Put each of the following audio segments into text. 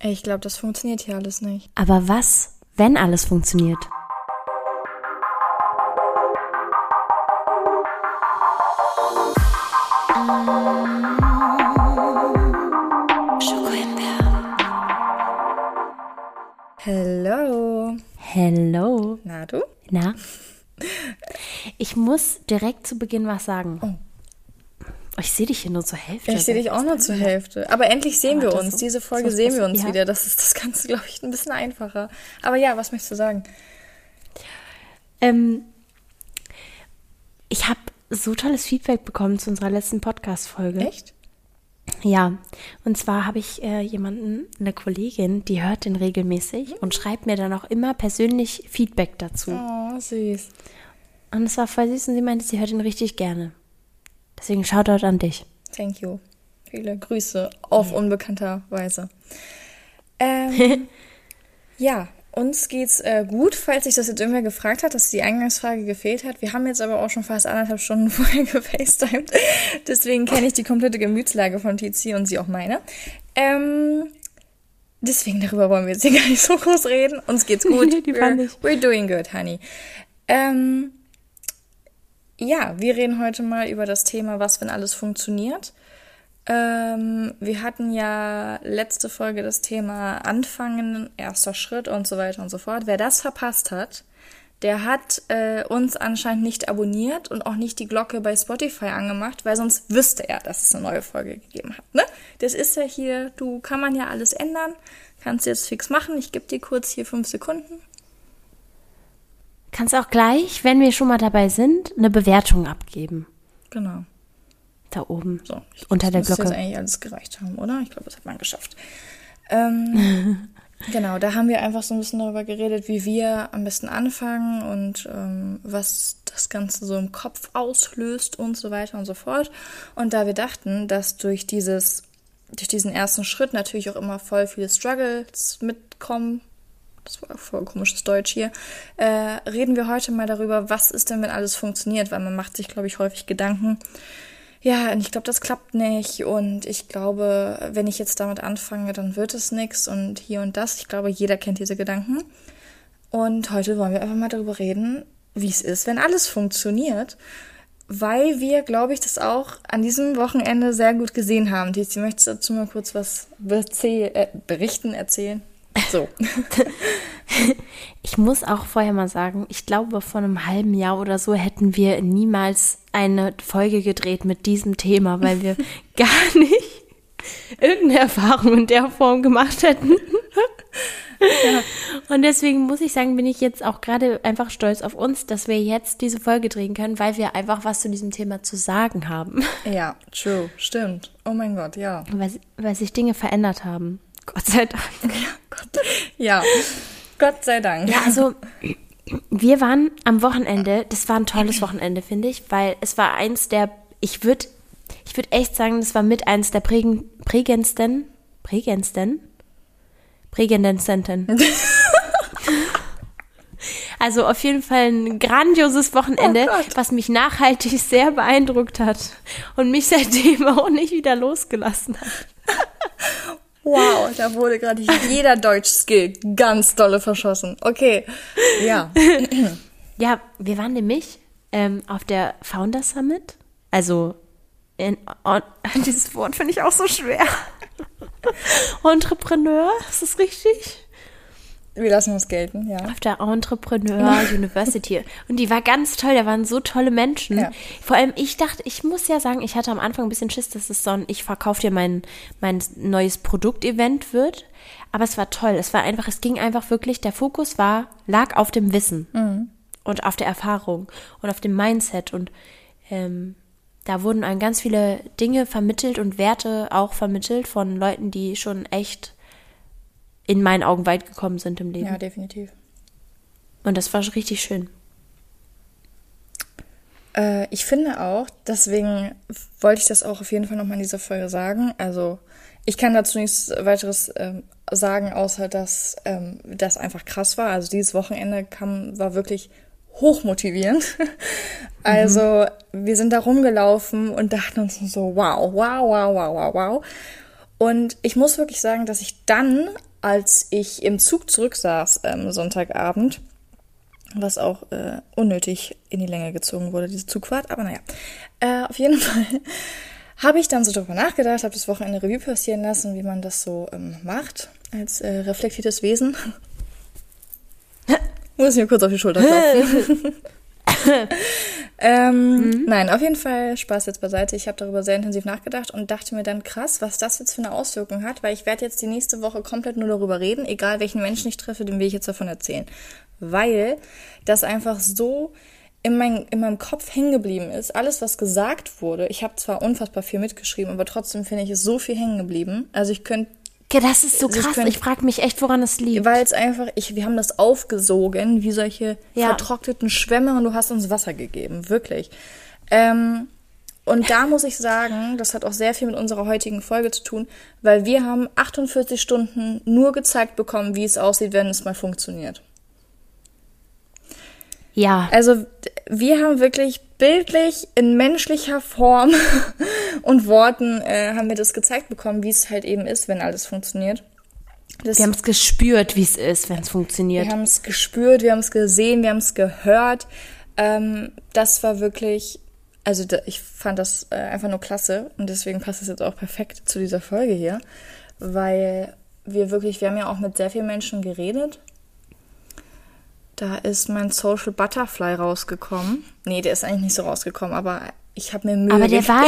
Ich glaube, das funktioniert hier alles nicht. Aber was, wenn alles funktioniert? Hello. Hello. Na du? Na? Ich muss direkt zu Beginn was sagen. Oh. Oh, ich sehe dich hier nur zur Hälfte. Ich sehe dich auch nur zur Hälfte. Aber endlich sehen wir uns. so- Diese Folge so- sehen wir uns ja. wieder. Das ist das Ganze, glaube ich, ein bisschen einfacher. Aber ja, was möchtest du sagen? Ähm, ich habe so tolles Feedback bekommen zu unserer letzten Podcast-Folge. Echt? Ja, und zwar habe ich äh, jemanden, eine Kollegin, die hört den regelmäßig und schreibt mir dann auch immer persönlich Feedback dazu. Oh, süß. Und es war voll süß und sie meinte, sie hört ihn richtig gerne. Deswegen Shoutout an dich. Thank you. Viele Grüße auf unbekannter Weise. Ähm, ja, uns geht's äh, gut, falls sich das jetzt irgendwer gefragt hat, dass die Eingangsfrage gefehlt hat. Wir haben jetzt aber auch schon fast anderthalb Stunden vorher gefacetimed. Deswegen kenne ich die komplette Gemütslage von Tizi und sie auch meine. Ähm, deswegen darüber wollen wir jetzt hier gar nicht so groß reden. Uns geht's gut. Die fand we're, ich. we're doing good, honey. Ähm, ja, wir reden heute mal über das Thema, was, wenn alles funktioniert. Ähm, wir hatten ja letzte Folge das Thema Anfangen, erster Schritt und so weiter und so fort. Wer das verpasst hat, der hat äh, uns anscheinend nicht abonniert und auch nicht die Glocke bei Spotify angemacht, weil sonst wüsste er, dass es eine neue Folge gegeben hat. Ne? Das ist ja hier, du kann man ja alles ändern. Kannst jetzt fix machen. Ich gebe dir kurz hier fünf Sekunden. Kannst auch gleich, wenn wir schon mal dabei sind, eine Bewertung abgeben. Genau. Da oben. So, ich Unter der das Glocke. jetzt eigentlich alles gereicht haben, oder? Ich glaube, das hat man geschafft. Ähm, genau, da haben wir einfach so ein bisschen darüber geredet, wie wir am besten anfangen und ähm, was das Ganze so im Kopf auslöst und so weiter und so fort. Und da wir dachten, dass durch dieses, durch diesen ersten Schritt natürlich auch immer voll viele Struggles mitkommen, das war voll komisches Deutsch hier, äh, reden wir heute mal darüber, was ist denn, wenn alles funktioniert, weil man macht sich, glaube ich, häufig Gedanken, ja, und ich glaube, das klappt nicht. Und ich glaube, wenn ich jetzt damit anfange, dann wird es nichts und hier und das. Ich glaube, jeder kennt diese Gedanken. Und heute wollen wir einfach mal darüber reden, wie es ist, wenn alles funktioniert. Weil wir, glaube ich, das auch an diesem Wochenende sehr gut gesehen haben. Tizi, möchtest du dazu mal kurz was äh, berichten, erzählen? So. Ich muss auch vorher mal sagen, ich glaube, vor einem halben Jahr oder so hätten wir niemals eine Folge gedreht mit diesem Thema, weil wir gar nicht irgendeine Erfahrung in der Form gemacht hätten. Und deswegen muss ich sagen, bin ich jetzt auch gerade einfach stolz auf uns, dass wir jetzt diese Folge drehen können, weil wir einfach was zu diesem Thema zu sagen haben. ja, true. Stimmt. Oh mein Gott, ja. Weil, weil sich Dinge verändert haben. Gott sei Dank. Ja. Gott sei Dank. Ja, also wir waren am Wochenende, das war ein tolles Wochenende, finde ich, weil es war eins der, ich würde ich würd echt sagen, das war mit eins der prägen, prägendsten, prägendsten, prägendsten. Also auf jeden Fall ein grandioses Wochenende, Oh Gott. was mich nachhaltig sehr beeindruckt hat und mich seitdem auch nicht wieder losgelassen hat. Wow, da wurde gerade jeder Deutsch-Skill ganz dolle verschossen. Okay, ja. Ja, wir waren nämlich ähm, auf der Founder Summit. Also, in, on, dieses Wort finde ich auch so schwer. Entrepreneur, ist das richtig? Wir lassen uns gelten, ja. Auf der Entrepreneur University. Und die war ganz toll, da waren so tolle Menschen. Ja. Vor allem, ich dachte, ich muss ja sagen, ich hatte am Anfang ein bisschen Schiss, dass es so ein Ich verkaufe dir mein, mein neues Produkt-Event wird. Aber es war toll. Es war einfach, es ging einfach wirklich, der Fokus war, lag auf dem Wissen und auf der Erfahrung und auf dem Mindset. Und ähm, da wurden einem ganz viele Dinge vermittelt und Werte auch vermittelt von Leuten, die schon echt in meinen Augen weit gekommen sind im Leben. Ja, definitiv. Und das war richtig schön. Äh, ich finde auch, deswegen wollte ich das auch auf jeden Fall nochmal in dieser Folge sagen. Also, ich kann dazu nichts weiteres ähm, sagen, außer dass ähm, das einfach krass war. Also, dieses Wochenende kam, war wirklich hochmotivierend. also, wir sind da rumgelaufen und dachten uns so, wow, wow, wow, wow, wow, wow. Und ich muss wirklich sagen, dass ich dann als ich im Zug zurücksaß ähm, Sonntagabend, was auch äh, unnötig in die Länge gezogen wurde, diese Zugfahrt, aber naja, äh, auf jeden Fall habe ich dann so darüber nachgedacht, habe das Wochenende Revue passieren lassen, wie man das so ähm, macht als äh, reflektiertes Wesen. Muss ich mir kurz auf die Schulter klopfen. ähm, mhm. Nein, auf jeden Fall Spaß jetzt beiseite. Ich habe darüber sehr intensiv nachgedacht und dachte mir dann krass, was das jetzt für eine Auswirkung hat, weil ich werde jetzt die nächste Woche komplett nur darüber reden, egal welchen Menschen ich treffe, dem will ich jetzt davon erzählen. Weil das einfach so in, mein, in meinem Kopf hängen geblieben ist. Alles, was gesagt wurde, ich habe zwar unfassbar viel mitgeschrieben, aber trotzdem finde ich es so viel hängen geblieben. Also ich könnte ja, das ist so krass. Ich frage mich echt, woran es liegt. Weil es einfach, ich, wir haben das aufgesogen, wie solche ja. vertrockneten Schwämme und du hast uns Wasser gegeben. Wirklich. Ähm, und da muss ich sagen, das hat auch sehr viel mit unserer heutigen Folge zu tun, weil wir haben 48 Stunden nur gezeigt bekommen, wie es aussieht, wenn es mal funktioniert. Ja. Also wir haben wirklich bildlich in menschlicher Form und Worten äh, haben wir das gezeigt bekommen, wie es halt eben ist, wenn alles funktioniert. Das, wir haben es gespürt, wie es ist, wenn es funktioniert. Wir haben es gespürt, wir haben es gesehen, wir haben es gehört. Ähm, das war wirklich, also da, ich fand das äh, einfach nur klasse und deswegen passt es jetzt auch perfekt zu dieser Folge hier, weil wir wirklich, wir haben ja auch mit sehr vielen Menschen geredet da ist mein Social Butterfly rausgekommen. Nee, der ist eigentlich nicht so rausgekommen, aber ich habe mir Mühe Aber der war,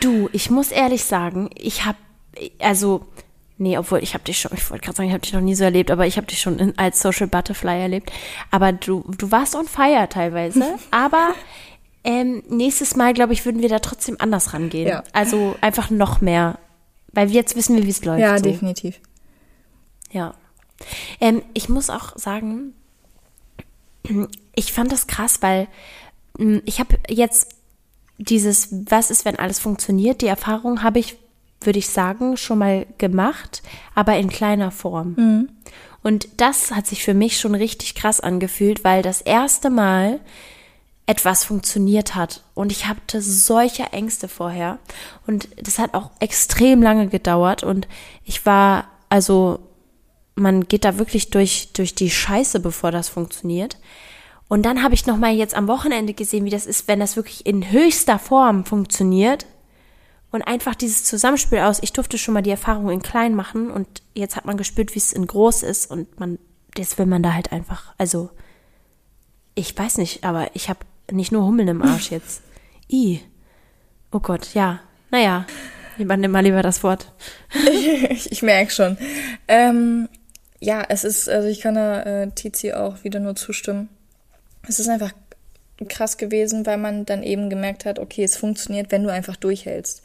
du, ich muss ehrlich sagen, ich habe, also, nee, obwohl ich habe dich schon, ich wollte gerade sagen, ich habe dich noch nie so erlebt, aber ich habe dich schon in, als Social Butterfly erlebt. Aber du, du warst on fire teilweise, aber ähm, nächstes Mal, glaube ich, würden wir da trotzdem anders rangehen. Ja. Also einfach noch mehr, weil jetzt wissen wir, wie es läuft. Ja, so. definitiv. Ja. Ähm, ich muss auch sagen, ich fand das krass, weil hm, ich habe jetzt dieses, was ist, wenn alles funktioniert, die Erfahrung habe ich, würde ich sagen, schon mal gemacht, aber in kleiner Form. Mhm. Und das hat sich für mich schon richtig krass angefühlt, weil das erste Mal etwas funktioniert hat. Und ich hatte solche Ängste vorher. Und das hat auch extrem lange gedauert. Und ich war, also man geht da wirklich durch, durch die Scheiße, bevor das funktioniert. Und dann habe ich nochmal jetzt am Wochenende gesehen, wie das ist, wenn das wirklich in höchster Form funktioniert. Und einfach dieses Zusammenspiel aus, ich durfte schon mal die Erfahrung in klein machen und jetzt hat man gespürt, wie es in groß ist und man, das will man da halt einfach, also, ich weiß nicht, aber ich habe nicht nur Hummeln im Arsch jetzt. I. Oh Gott, ja. Naja, nimm mal lieber das Wort. ich, ich merke schon. Ähm, ja, es ist, also ich kann da äh, Tizi auch wieder nur zustimmen. Es ist einfach krass gewesen, weil man dann eben gemerkt hat, okay, es funktioniert, wenn du einfach durchhältst.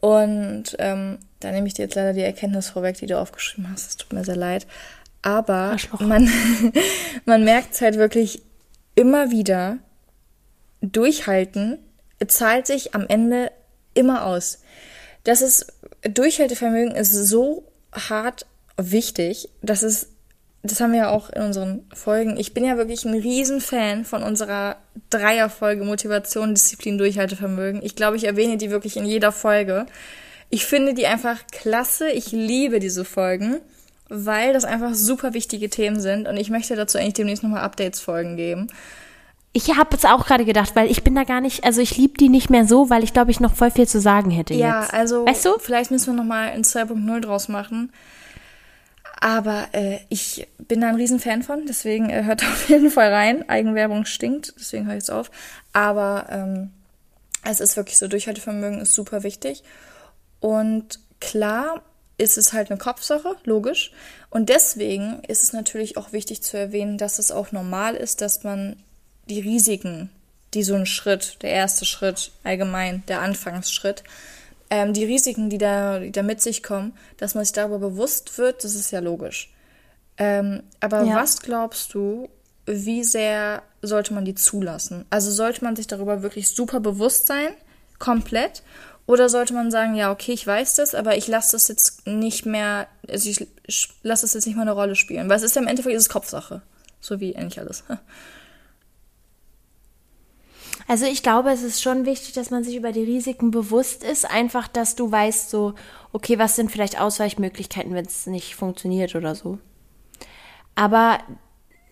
Und ähm, da nehme ich dir jetzt leider die Erkenntnis vorweg, die du aufgeschrieben hast. Es tut mir sehr leid. Aber man, man merkt es halt wirklich immer wieder, durchhalten zahlt sich am Ende immer aus. Das ist, Durchhaltevermögen ist so hart wichtig. Das ist, das haben wir ja auch in unseren Folgen. Ich bin ja wirklich ein Riesenfan von unserer Dreierfolge Motivation, Disziplin, Durchhaltevermögen. Ich glaube, ich erwähne die wirklich in jeder Folge. Ich finde die einfach klasse. Ich liebe diese Folgen, weil das einfach super wichtige Themen sind und ich möchte dazu eigentlich demnächst nochmal Updates-Folgen geben. Ich habe es auch gerade gedacht, weil ich bin da gar nicht, also ich liebe die nicht mehr so, weil ich glaube, ich noch voll viel zu sagen hätte ja, jetzt. Ja, also weißt du? vielleicht müssen wir nochmal ein 2.0 draus machen. Aber äh, ich bin da ein Riesenfan von, deswegen äh, hört auf jeden Fall rein. Eigenwerbung stinkt, deswegen höre ich jetzt auf. Aber ähm, es ist wirklich so, Durchhaltevermögen ist super wichtig. Und klar ist es halt eine Kopfsache, logisch. Und deswegen ist es natürlich auch wichtig zu erwähnen, dass es auch normal ist, dass man die Risiken, die so ein Schritt, der erste Schritt allgemein, der Anfangsschritt, ähm, die Risiken, die da, die da mit sich kommen, dass man sich darüber bewusst wird, das ist ja logisch. Ähm, aber ja. was glaubst du, wie sehr sollte man die zulassen? Also sollte man sich darüber wirklich super bewusst sein, komplett? Oder sollte man sagen, ja, okay, ich weiß das, aber ich lasse das jetzt nicht mehr, also ich lasse das jetzt nicht mal eine Rolle spielen. Weil es ist ja im Endeffekt ist es Kopfsache. So wie eigentlich alles. Also ich glaube, es ist schon wichtig, dass man sich über die Risiken bewusst ist. Einfach, dass du weißt, so, okay, was sind vielleicht Ausweichmöglichkeiten, wenn es nicht funktioniert oder so. Aber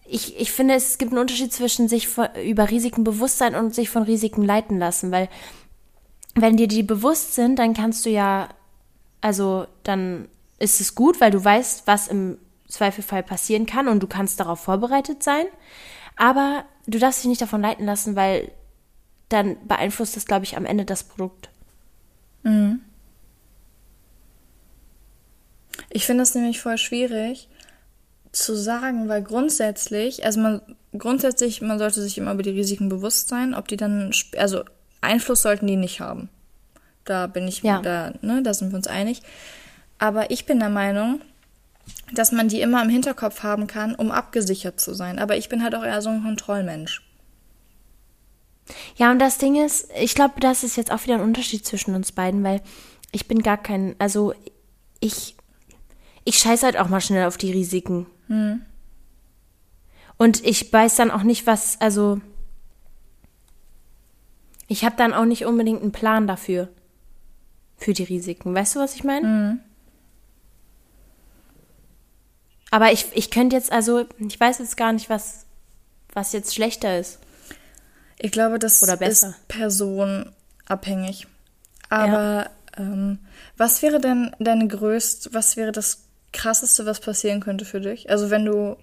ich, ich finde, es gibt einen Unterschied zwischen sich von, über Risiken bewusst sein und sich von Risiken leiten lassen, weil wenn dir die bewusst sind, dann kannst du ja, also dann ist es gut, weil du weißt, was im Zweifelfall passieren kann und du kannst darauf vorbereitet sein. Aber du darfst dich nicht davon leiten lassen, weil dann beeinflusst das, glaube ich, am Ende das Produkt. Mhm. Ich finde es nämlich voll schwierig zu sagen, weil grundsätzlich, also man grundsätzlich, man sollte sich immer über die Risiken bewusst sein, ob die dann, also Einfluss sollten die nicht haben. Da bin ich, ja. da, ne, da sind wir uns einig. Aber ich bin der Meinung, dass man die immer im Hinterkopf haben kann, um abgesichert zu sein. Aber ich bin halt auch eher so ein Kontrollmensch. Ja, und das Ding ist, ich glaube, das ist jetzt auch wieder ein Unterschied zwischen uns beiden, weil ich bin gar kein, also ich, ich scheiße halt auch mal schnell auf die Risiken. Hm. Und ich weiß dann auch nicht, was, also ich habe dann auch nicht unbedingt einen Plan dafür, für die Risiken. Weißt du, was ich meine? Hm. Aber ich, ich könnte jetzt, also, ich weiß jetzt gar nicht, was, was jetzt schlechter ist. Ich glaube, das ist personabhängig. Aber ja. ähm, was wäre denn deine größte, was wäre das krasseste, was passieren könnte für dich? Also wenn du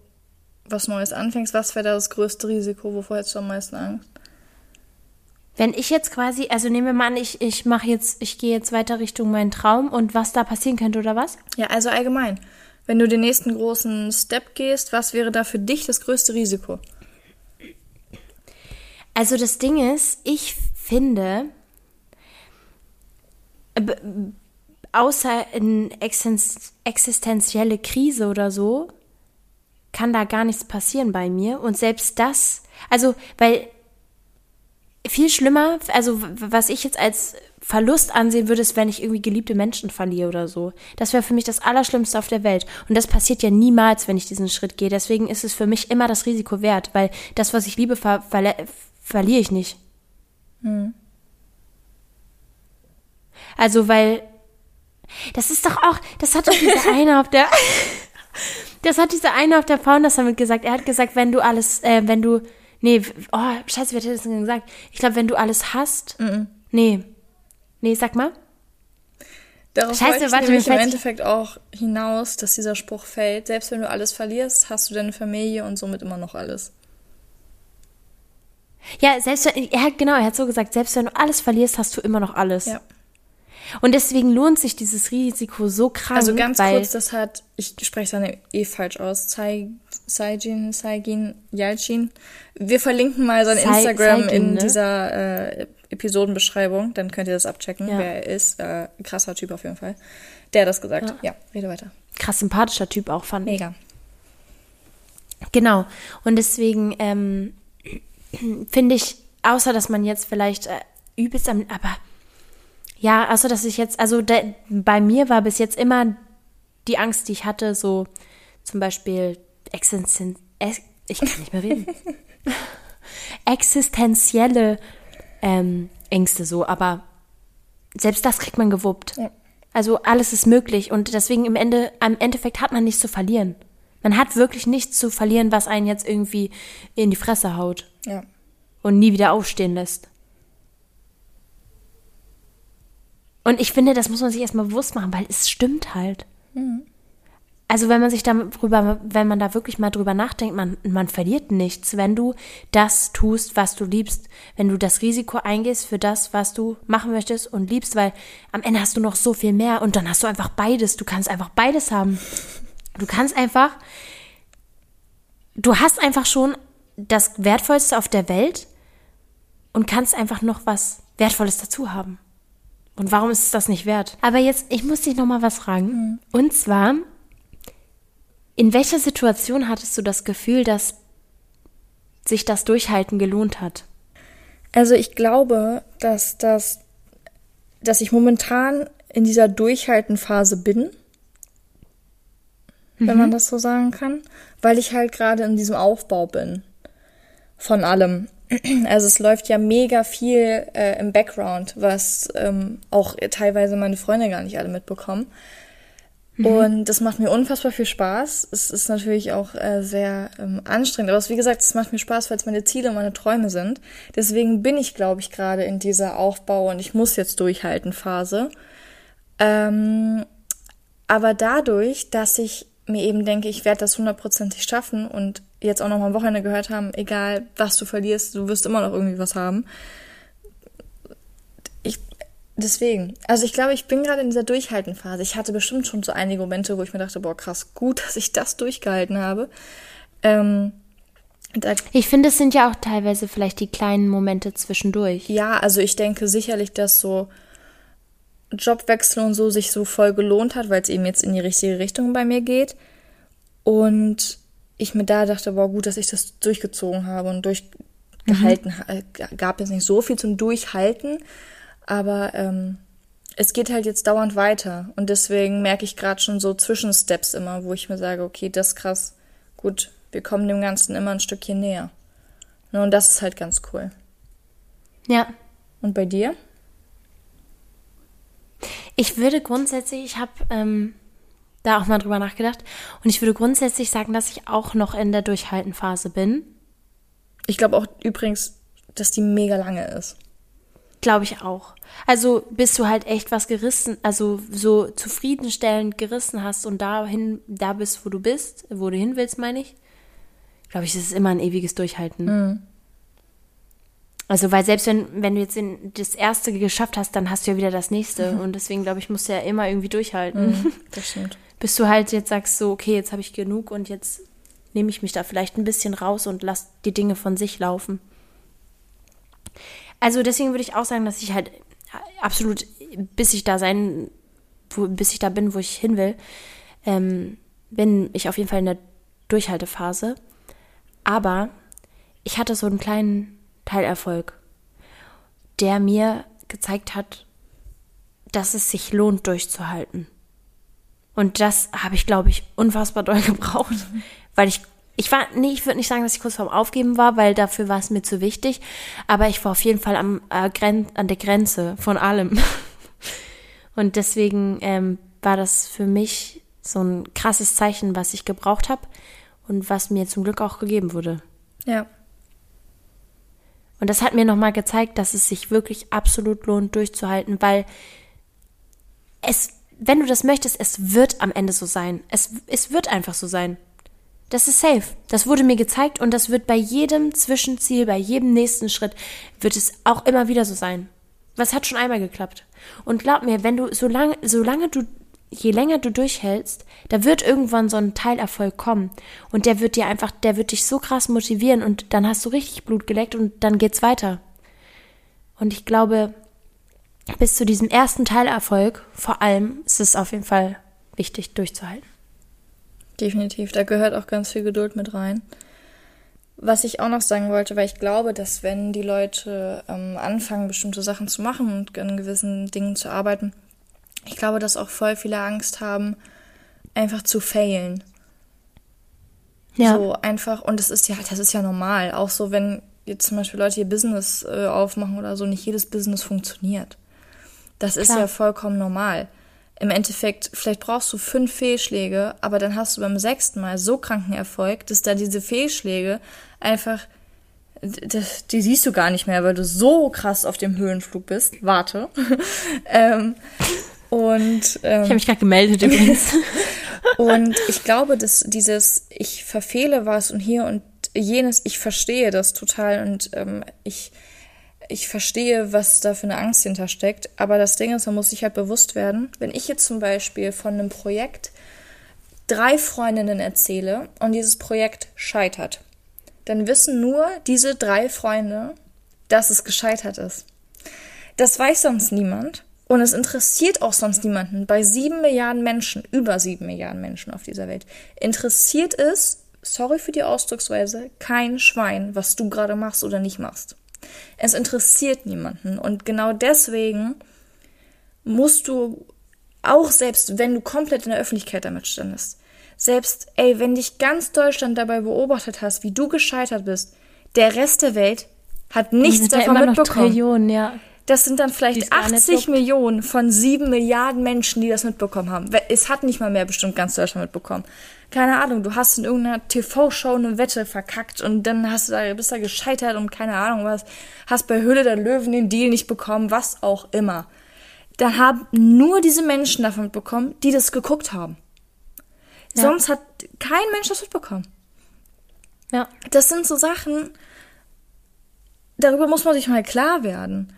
was Neues anfängst, was wäre da das größte Risiko? Wovor hättest du am meisten Angst? Wenn ich jetzt quasi, also nehmen wir mal an, ich, ich mache jetzt, ich gehe jetzt weiter Richtung meinen Traum und was da passieren könnte oder was? Ja, also allgemein. Wenn du den nächsten großen Step gehst, was wäre da für dich das größte Risiko? Also das Ding ist, ich finde, außer eine existenzielle Krise oder so, kann da gar nichts passieren bei mir. Und selbst das, also, weil viel schlimmer, also was ich jetzt als Verlust ansehen würde, ist, wenn ich irgendwie geliebte Menschen verliere oder so. Das wäre für mich das Allerschlimmste auf der Welt. Und das passiert ja niemals, wenn ich diesen Schritt gehe. Deswegen ist es für mich immer das Risiko wert, weil das, was ich liebe, ver verliere ich nicht. Hm. Also, weil das ist doch auch, das hat doch dieser eine auf der, das hat dieser eine auf der Fauna damit gesagt. Er hat gesagt, wenn du alles, äh, wenn du, nee, oh, scheiße, wer hat das denn gesagt? Ich glaube, wenn du alles hast, mm -mm. nee, Nee, sag mal. Darauf Scheiße, ich warte, nämlich im Endeffekt auch hinaus, dass dieser Spruch fällt. Selbst wenn du alles verlierst, hast du deine Familie und somit immer noch alles. Ja, selbst wenn, er hat genau, er hat so gesagt, selbst wenn du alles verlierst, hast du immer noch alles. Ja. Und deswegen lohnt sich dieses Risiko so krass. Also ganz kurz, das hat, ich spreche seine eh falsch aus, Saijin, Saigin, Yalchin. Wir verlinken mal sein Instagram Saigin, in ne? dieser äh, Episodenbeschreibung, dann könnt ihr das abchecken, ja. wer er ist. Äh, krasser Typ auf jeden Fall. Der hat das gesagt. Ja, ja rede weiter. Krass sympathischer Typ auch, fand Mega. Genau. Und deswegen ähm, finde ich, außer dass man jetzt vielleicht äh, übelst am, aber ja, außer dass ich jetzt, also de, bei mir war bis jetzt immer die Angst, die ich hatte, so zum Beispiel Existen ich kann nicht mehr reden. existenzielle ähm, Ängste so, aber selbst das kriegt man gewuppt. Ja. Also alles ist möglich und deswegen im Ende, am Endeffekt hat man nichts zu verlieren. Man hat wirklich nichts zu verlieren, was einen jetzt irgendwie in die Fresse haut. Ja. Und nie wieder aufstehen lässt. Und ich finde, das muss man sich erstmal bewusst machen, weil es stimmt halt. Mhm. Also wenn man sich darüber, wenn man da wirklich mal drüber nachdenkt, man, man verliert nichts, wenn du das tust, was du liebst, wenn du das Risiko eingehst für das, was du machen möchtest und liebst, weil am Ende hast du noch so viel mehr und dann hast du einfach beides. Du kannst einfach beides haben. Du kannst einfach, du hast einfach schon das Wertvollste auf der Welt und kannst einfach noch was Wertvolles dazu haben. Und warum ist es das nicht wert? Aber jetzt, ich muss dich noch mal was fragen. Mhm. Und zwar, in welcher Situation hattest du das Gefühl, dass sich das Durchhalten gelohnt hat? Also ich glaube, dass das, dass ich momentan in dieser Durchhaltenphase bin, mhm. wenn man mhm. das so sagen kann, weil ich halt gerade in diesem Aufbau bin von allem. Also es läuft ja mega viel äh, im Background, was ähm, auch teilweise meine Freunde gar nicht alle mitbekommen. Mhm. Und das macht mir unfassbar viel Spaß. Es ist natürlich auch äh, sehr ähm, anstrengend, aber es, wie gesagt, es macht mir Spaß, weil es meine Ziele und meine Träume sind. Deswegen bin ich, glaube ich, gerade in dieser Aufbau und ich muss jetzt durchhalten Phase. Ähm, aber dadurch, dass ich mir eben denke, ich werde das hundertprozentig schaffen und jetzt auch noch mal am Wochenende gehört haben, egal was du verlierst, du wirst immer noch irgendwie was haben. Ich, deswegen, also ich glaube, ich bin gerade in dieser Durchhaltenphase. Ich hatte bestimmt schon so einige Momente, wo ich mir dachte, boah, krass, gut, dass ich das durchgehalten habe. Ähm, ich finde, es sind ja auch teilweise vielleicht die kleinen Momente zwischendurch. Ja, also ich denke sicherlich, dass so Jobwechsel und so sich so voll gelohnt hat, weil es eben jetzt in die richtige Richtung bei mir geht. Und ich mir da dachte, war gut, dass ich das durchgezogen habe und durchgehalten mhm. Gab jetzt nicht so viel zum Durchhalten, aber ähm, es geht halt jetzt dauernd weiter. Und deswegen merke ich gerade schon so Zwischensteps immer, wo ich mir sage, okay, das ist krass, gut, wir kommen dem Ganzen immer ein Stückchen näher. Ne, und das ist halt ganz cool. Ja. Und bei dir? Ich würde grundsätzlich, ich habe ähm, da auch mal drüber nachgedacht und ich würde grundsätzlich sagen, dass ich auch noch in der Durchhaltenphase bin. Ich glaube auch übrigens, dass die mega lange ist. Glaube ich auch. Also bis du halt echt was gerissen, also so zufriedenstellend gerissen hast und dahin, da bist, wo du bist, wo du hin willst, meine ich. Glaube ich, es ist immer ein ewiges Durchhalten. Mhm. Also, weil selbst wenn, wenn du jetzt den, das erste geschafft hast, dann hast du ja wieder das nächste. Mhm. Und deswegen, glaube ich, musst du ja immer irgendwie durchhalten. Mhm, das stimmt. Bis du halt jetzt sagst, so, okay, jetzt habe ich genug und jetzt nehme ich mich da vielleicht ein bisschen raus und lass die Dinge von sich laufen. Also deswegen würde ich auch sagen, dass ich halt absolut, bis ich da sein, wo, bis ich da bin, wo ich hin will, ähm, bin ich auf jeden Fall in der Durchhaltephase. Aber ich hatte so einen kleinen Teilerfolg, der mir gezeigt hat, dass es sich lohnt, durchzuhalten. Und das habe ich, glaube ich, unfassbar doll gebraucht, weil ich, ich war, nee, ich würde nicht sagen, dass ich kurz vorm Aufgeben war, weil dafür war es mir zu wichtig, aber ich war auf jeden Fall am, äh, an der Grenze von allem. Und deswegen ähm, war das für mich so ein krasses Zeichen, was ich gebraucht habe und was mir zum Glück auch gegeben wurde. Ja. Und das hat mir nochmal gezeigt, dass es sich wirklich absolut lohnt, durchzuhalten, weil es, wenn du das möchtest, es wird am Ende so sein. Es, es wird einfach so sein. Das ist safe. Das wurde mir gezeigt und das wird bei jedem Zwischenziel, bei jedem nächsten Schritt, wird es auch immer wieder so sein. Was hat schon einmal geklappt. Und glaub mir, wenn du, solange, solange du je länger du durchhältst, da wird irgendwann so ein Teilerfolg kommen und der wird dir einfach, der wird dich so krass motivieren und dann hast du richtig Blut geleckt und dann geht's weiter. Und ich glaube, bis zu diesem ersten Teilerfolg, vor allem, ist es auf jeden Fall wichtig durchzuhalten. Definitiv, da gehört auch ganz viel Geduld mit rein. Was ich auch noch sagen wollte, weil ich glaube, dass wenn die Leute ähm, anfangen, bestimmte Sachen zu machen und an gewissen Dingen zu arbeiten, ich glaube, dass auch voll viele Angst haben, einfach zu failen. Ja. So einfach, und das ist ja, das ist ja normal. Auch so, wenn jetzt zum Beispiel Leute ihr Business äh, aufmachen oder so, nicht jedes Business funktioniert. Das Klar. ist ja vollkommen normal. Im Endeffekt, vielleicht brauchst du fünf Fehlschläge, aber dann hast du beim sechsten Mal so kranken Erfolg, dass da diese Fehlschläge einfach, das, die siehst du gar nicht mehr, weil du so krass auf dem Höhenflug bist. Warte. ähm, und ähm, ich habe mich gerade gemeldet übrigens. und ich glaube, dass dieses ich verfehle was und hier und jenes, ich verstehe das total und ähm, ich ich verstehe, was da für eine Angst hintersteckt. Aber das Ding ist, man muss sich halt bewusst werden, wenn ich jetzt zum Beispiel von einem Projekt drei Freundinnen erzähle und dieses Projekt scheitert, dann wissen nur diese drei Freunde, dass es gescheitert ist. Das weiß sonst niemand. Und es interessiert auch sonst niemanden. Bei sieben Milliarden Menschen, über sieben Milliarden Menschen auf dieser Welt, interessiert es, sorry für die Ausdrucksweise, kein Schwein, was du gerade machst oder nicht machst. Es interessiert niemanden. Und genau deswegen musst du auch selbst, wenn du komplett in der Öffentlichkeit damit standest, selbst, ey, wenn dich ganz Deutschland dabei beobachtet hast, wie du gescheitert bist, der Rest der Welt hat nichts ja davon noch mitbekommen. Trillionen, ja. Das sind dann vielleicht es gar nicht 80 juckt. Millionen von 7 Milliarden Menschen, die das mitbekommen haben. Es hat nicht mal mehr bestimmt ganz Deutschland mitbekommen. Keine Ahnung, du hast in irgendeiner TV-Show eine Wette verkackt und dann hast du da, bist da gescheitert und keine Ahnung was. Hast bei Hülle der Löwen den Deal nicht bekommen, was auch immer. Da haben nur diese Menschen davon mitbekommen, die das geguckt haben. Ja. Sonst hat kein Mensch das mitbekommen. Ja. Das sind so Sachen, darüber muss man sich mal klar werden.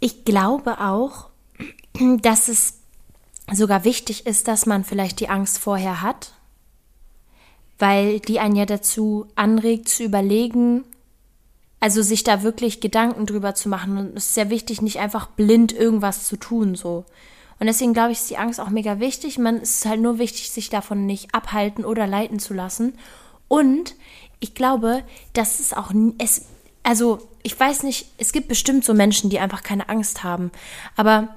Ich glaube auch, dass es sogar wichtig ist, dass man vielleicht die Angst vorher hat, weil die einen ja dazu anregt zu überlegen, also sich da wirklich Gedanken drüber zu machen. Und es ist sehr wichtig, nicht einfach blind irgendwas zu tun, so. Und deswegen glaube ich, ist die Angst auch mega wichtig. Man es ist halt nur wichtig, sich davon nicht abhalten oder leiten zu lassen. Und ich glaube, dass es auch, es, also ich weiß nicht, es gibt bestimmt so Menschen, die einfach keine Angst haben. Aber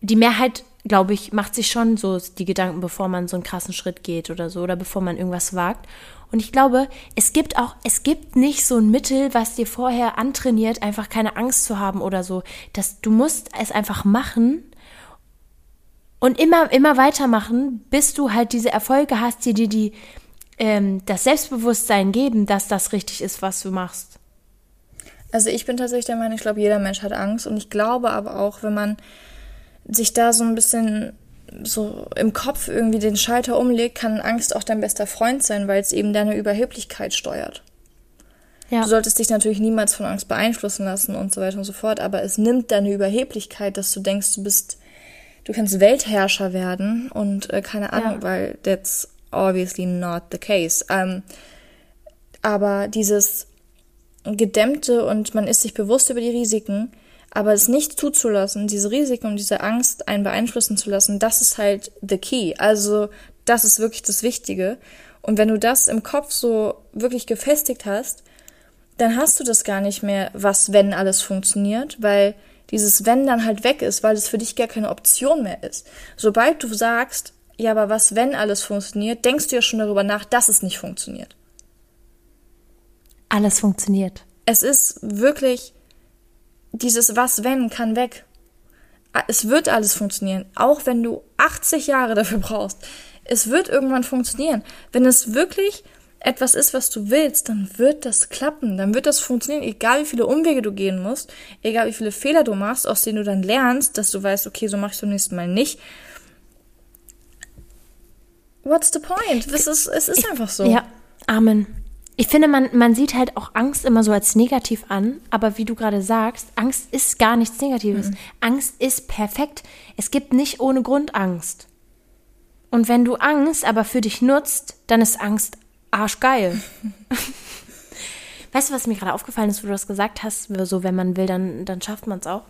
die Mehrheit, glaube ich, macht sich schon so die Gedanken, bevor man so einen krassen Schritt geht oder so oder bevor man irgendwas wagt. Und ich glaube, es gibt auch, es gibt nicht so ein Mittel, was dir vorher antrainiert, einfach keine Angst zu haben oder so. Das, du musst es einfach machen und immer, immer weitermachen, bis du halt diese Erfolge hast, die dir die, ähm, das Selbstbewusstsein geben, dass das richtig ist, was du machst. Also ich bin tatsächlich der Meinung, ich glaube, jeder Mensch hat Angst und ich glaube aber auch, wenn man sich da so ein bisschen so im Kopf irgendwie den Schalter umlegt, kann Angst auch dein bester Freund sein, weil es eben deine Überheblichkeit steuert. Ja. Du solltest dich natürlich niemals von Angst beeinflussen lassen und so weiter und so fort, aber es nimmt deine Überheblichkeit, dass du denkst, du bist, du kannst Weltherrscher werden und äh, keine Ahnung, Ja. weil that's obviously not the case. Ähm, aber dieses gedämmte und man ist sich bewusst über die Risiken, aber es nicht zuzulassen, diese Risiken und diese Angst einen beeinflussen zu lassen, das ist halt the key. Also das ist wirklich das Wichtige. Und wenn du das im Kopf so wirklich gefestigt hast, dann hast du das gar nicht mehr, was wenn alles funktioniert, weil dieses wenn dann halt weg ist, weil es für dich gar keine Option mehr ist. Sobald du sagst, ja, aber was wenn alles funktioniert, denkst du ja schon darüber nach, dass es nicht funktioniert. Alles funktioniert. Es ist wirklich dieses was wenn kann weg. Es wird alles funktionieren, auch wenn du 80 Jahre dafür brauchst. Es wird irgendwann funktionieren. Wenn es wirklich etwas ist, was du willst, dann wird das klappen, dann wird das funktionieren, egal wie viele Umwege du gehen musst, egal wie viele Fehler du machst, aus denen du dann lernst, dass du weißt, okay, so mach ich beim nächsten Mal nicht. What's the point? Das ist, es ist einfach so. Ja, Amen. Ich finde, man, man sieht halt auch Angst immer so als negativ an, aber wie du gerade sagst, Angst ist gar nichts Negatives. Angst ist perfekt. Es gibt nicht ohne Grund Angst. Und wenn du Angst aber für dich nutzt, dann ist Angst arschgeil. weißt du, was mir gerade aufgefallen ist, wo du das gesagt hast, so wenn man will, dann, dann schafft man es auch.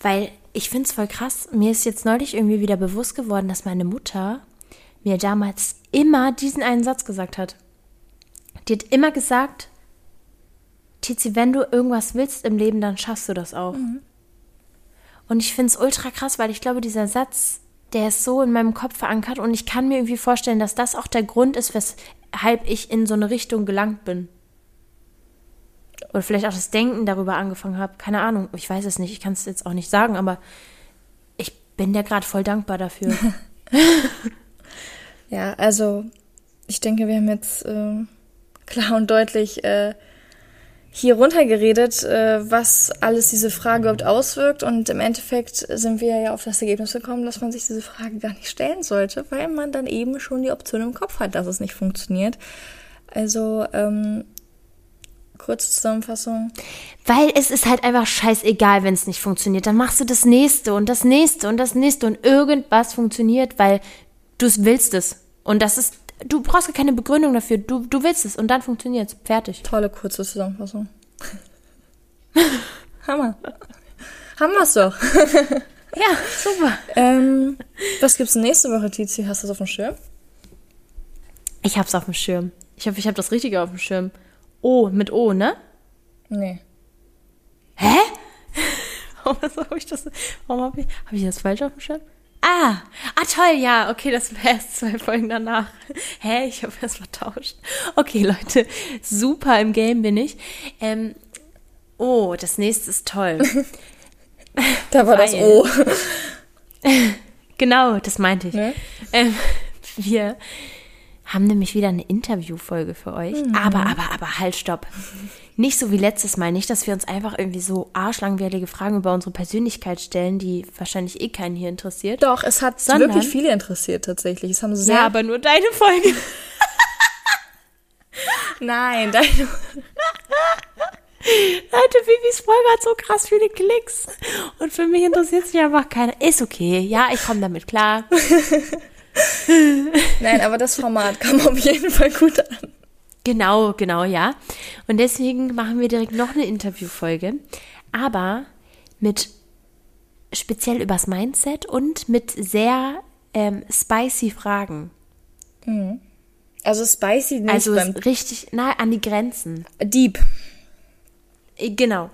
Weil ich finde es voll krass. Mir ist jetzt neulich irgendwie wieder bewusst geworden, dass meine Mutter mir damals immer diesen einen Satz gesagt hat. Die hat immer gesagt, Tizi, wenn du irgendwas willst im Leben, dann schaffst du das auch. Und ich finde es ultra krass, weil ich glaube, dieser Satz, der ist so in meinem Kopf verankert und ich kann mir irgendwie vorstellen, dass das auch der Grund ist, weshalb ich in so eine Richtung gelangt bin. Oder vielleicht auch das Denken darüber angefangen habe. Keine Ahnung, ich weiß es nicht, ich kann es jetzt auch nicht sagen, aber ich bin dir gerade voll dankbar dafür. Ja, also ich denke, wir haben jetzt äh, klar und deutlich äh, hier runtergeredet, äh, was alles diese Frage überhaupt auswirkt. Und im Endeffekt sind wir ja auf das Ergebnis gekommen, dass man sich diese Frage gar nicht stellen sollte, weil man dann eben schon die Option im Kopf hat, dass es nicht funktioniert. Also, ähm, kurze Zusammenfassung. Weil es ist halt einfach scheißegal, wenn es nicht funktioniert. Dann machst du das nächste und das nächste und das nächste und irgendwas funktioniert, weil du willst es. Und das ist, du brauchst gar keine Begründung dafür. Du, du willst es und dann funktioniert es. Fertig. Tolle kurze Zusammenfassung. Hammer. Haben wir's doch. Ja, super. ähm, was gibt's nächste Woche, Tizi? Hast du das auf dem Schirm? Ich hab's auf dem Schirm. Ich hoffe, ich habe das Richtige auf dem Schirm. O, mit O, ne? Nee. Hä? Warum habe ich das? Warum habe ich, hab ich das falsch auf dem Schirm? Ah, ah toll, ja, okay, das wäre erst zwei Folgen danach. Hä, ich habe das vertauscht. Okay, Leute, super im Game bin ich. Ähm, oh, das nächste ist toll. da war Weil, das O. genau, das meinte ich. Ne? Ähm, wir haben nämlich wieder eine Interviewfolge für euch. Mhm. Aber, aber, aber, halt, stopp. Nicht so wie letztes Mal. Nicht, dass wir uns einfach irgendwie so arschlangweilige Fragen über unsere Persönlichkeit stellen, die wahrscheinlich eh keinen hier interessiert. Doch, es hat Sondern, wirklich viele interessiert tatsächlich. Es haben sehr ja, aber nur deine Folge. Nein, deine. Leute, Vivis Folge hat so krass viele Klicks. Und für mich interessiert sich einfach keiner. Ist okay. Ja, ich komme damit klar. Nein, aber das Format kam auf jeden Fall gut an. Genau, genau, ja. Und deswegen machen wir direkt noch eine Interviewfolge, aber mit speziell übers Mindset und mit sehr ähm, spicy Fragen. Mhm. Also spicy nicht Also richtig nah an die Grenzen. Deep. Äh, genau.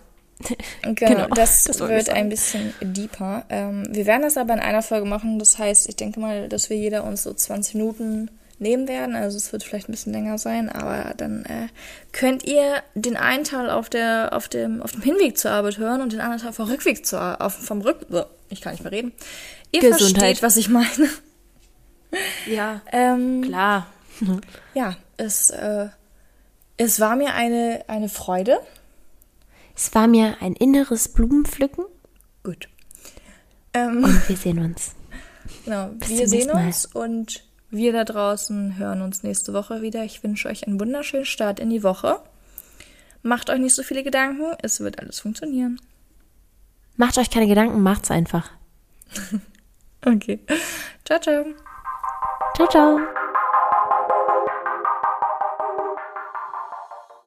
Genau, genau, das, das wird ein bisschen deeper. Ähm, wir werden das aber in einer Folge machen. Das heißt, ich denke mal, dass wir jeder uns so 20 Minuten nehmen werden. Also es wird vielleicht ein bisschen länger sein, aber dann äh, könnt ihr den einen Teil auf der auf dem auf dem Hinweg zur Arbeit hören und den anderen Teil vom Rückweg zur auf, vom Rück ich kann nicht mehr reden. Ihr Gesundheit. versteht, was ich meine. Ja. ähm, klar. ja, es äh, es war mir eine eine Freude. Es war mir ein inneres Blumenpflücken. Gut. Ähm, und wir sehen uns. Genau, Bis wir sehen uns und wir da draußen hören uns nächste Woche wieder. Ich wünsche euch einen wunderschönen Start in die Woche. Macht euch nicht so viele Gedanken, es wird alles funktionieren. Macht euch keine Gedanken, macht's einfach. okay. Ciao, ciao. Ciao, ciao.